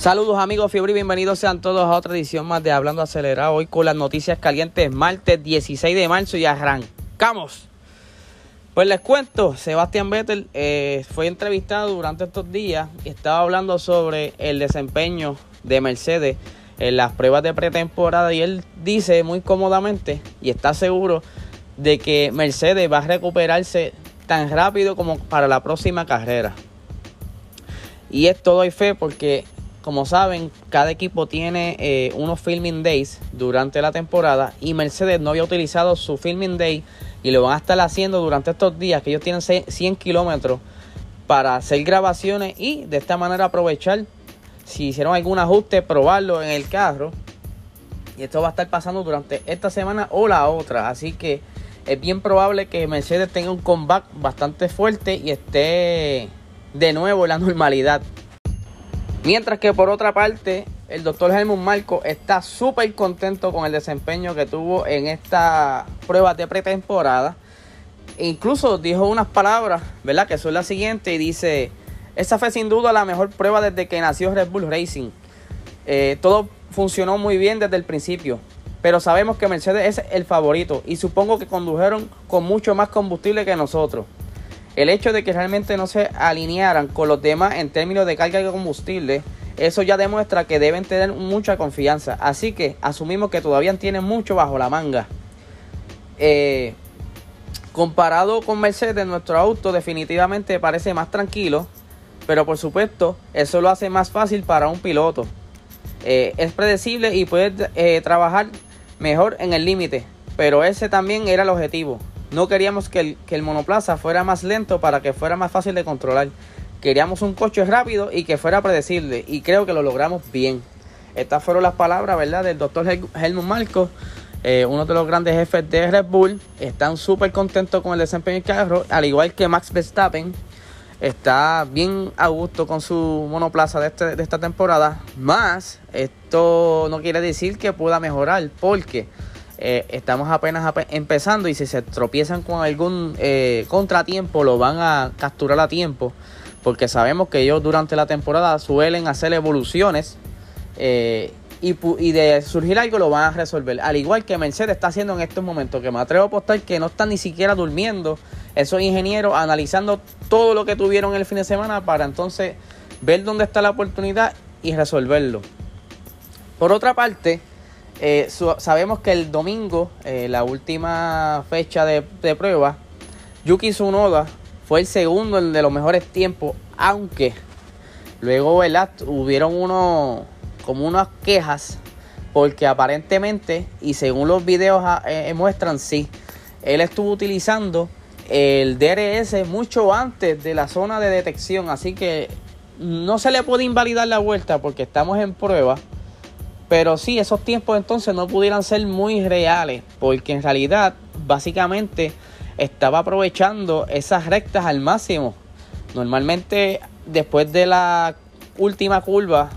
Saludos amigos Fiebre y bienvenidos sean todos a otra edición más de Hablando Acelerado. Hoy con las noticias calientes, martes 16 de marzo y arrancamos. Pues les cuento, Sebastián Vettel eh, fue entrevistado durante estos días y estaba hablando sobre el desempeño de Mercedes en las pruebas de pretemporada y él dice muy cómodamente y está seguro de que Mercedes va a recuperarse tan rápido como para la próxima carrera. Y es todo hay fe porque como saben, cada equipo tiene eh, unos filming days durante la temporada y Mercedes no había utilizado su filming day y lo van a estar haciendo durante estos días que ellos tienen 100 kilómetros para hacer grabaciones y de esta manera aprovechar si hicieron algún ajuste, probarlo en el carro. Y esto va a estar pasando durante esta semana o la otra. Así que es bien probable que Mercedes tenga un comeback bastante fuerte y esté de nuevo en la normalidad. Mientras que por otra parte, el doctor Helmut Marco está súper contento con el desempeño que tuvo en esta prueba de pretemporada. E incluso dijo unas palabras, ¿verdad? Que son las siguientes y dice, esa fue sin duda la mejor prueba desde que nació Red Bull Racing. Eh, todo funcionó muy bien desde el principio, pero sabemos que Mercedes es el favorito y supongo que condujeron con mucho más combustible que nosotros. El hecho de que realmente no se alinearan con los demás en términos de carga de combustible, eso ya demuestra que deben tener mucha confianza. Así que asumimos que todavía tienen mucho bajo la manga. Eh, comparado con Mercedes, nuestro auto definitivamente parece más tranquilo, pero por supuesto eso lo hace más fácil para un piloto. Eh, es predecible y puede eh, trabajar mejor en el límite, pero ese también era el objetivo. No queríamos que el, monoplaza fuera más lento para que fuera más fácil de controlar. Queríamos un coche rápido y que fuera predecible. Y creo que lo logramos bien. Estas fueron las palabras, ¿verdad?, del doctor Helmut Marcos, eh, uno de los grandes jefes de Red Bull. Están súper contentos con el desempeño del carro, al igual que Max Verstappen. Está bien a gusto con su monoplaza de, este, de esta temporada. Más, esto no quiere decir que pueda mejorar, porque eh, estamos apenas empezando y si se tropiezan con algún eh, contratiempo lo van a capturar a tiempo porque sabemos que ellos durante la temporada suelen hacer evoluciones eh, y, y, de surgir algo lo van a resolver. Al igual que Mercedes está haciendo en estos momentos, que me atrevo a apostar que no están ni siquiera durmiendo esos ingenieros analizando todo lo que tuvieron el fin de semana para entonces ver dónde está la oportunidad y resolverlo. Por otra parte, eh, sabemos que el domingo, eh, la última fecha de, prueba, Yuki Tsunoda fue el segundo en de los mejores tiempos, aunque luego ¿verdad? hubieron uno, como unas quejas, porque aparentemente, y según los videos ah, eh, muestran, sí, él estuvo utilizando el DRS mucho antes de la zona de detección, así que no se le puede invalidar la vuelta porque estamos en prueba pero sí, esos tiempos entonces no pudieran ser muy reales, porque en realidad básicamente estaba aprovechando esas rectas al máximo. Normalmente después de la última curva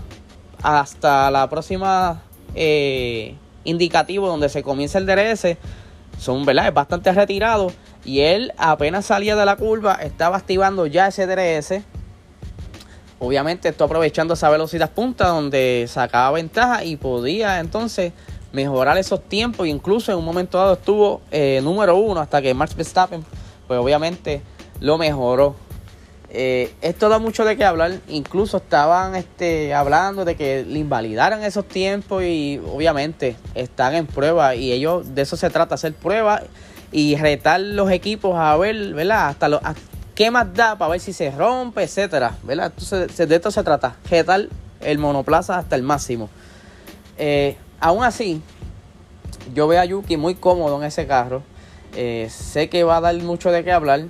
hasta la próxima eh, indicativo donde se comienza el DRS, son ¿verdad? bastante retirado y él apenas salía de la curva estaba activando ya ese DRS Obviamente esto aprovechando esa velocidad punta donde sacaba ventaja y podía entonces mejorar esos tiempos. Incluso en un momento dado estuvo eh, número uno hasta que Max Verstappen, pues obviamente lo mejoró. Eh, esto da mucho de qué hablar. Incluso estaban este, hablando de que le invalidaran esos tiempos y obviamente están en prueba y ellos de eso se trata, hacer pruebas y retar los equipos a ver, ¿verdad? Hasta, ¿Qué más da para ver si se rompe, etcétera? ¿Verdad? Entonces, de esto se trata. tal el monoplaza hasta el máximo. Eh, aún así, yo veo a Yuki muy cómodo en ese carro. Eh, sé que va a dar mucho de qué hablar.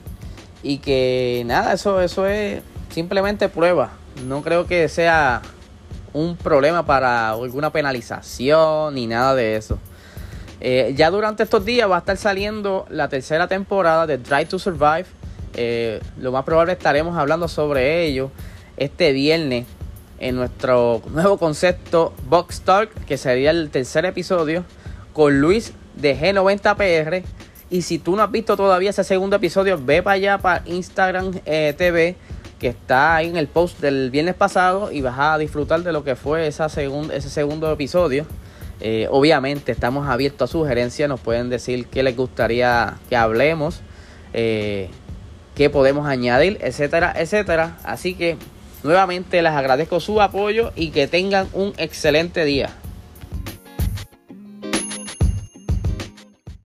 Y que nada, eso, eso es simplemente prueba. No creo que sea un problema para alguna penalización ni nada de eso. Eh, ya durante estos días va a estar saliendo la tercera temporada de Drive to Survive eh, lo más probable estaremos hablando sobre ello este viernes en nuestro nuevo concepto Box Talk, que sería el tercer episodio, con Luis de G90PR. Y si tú no has visto todavía ese segundo episodio, ve para allá para Instagram eh, TV, que está ahí en el post del viernes pasado y vas a disfrutar de lo que fue esa ese segundo episodio. Eh, obviamente estamos abiertos a sugerencias, nos pueden decir qué les gustaría que hablemos, qué podemos añadir, etcétera, etcétera. Así que nuevamente les agradezco su apoyo y que tengan un excelente día.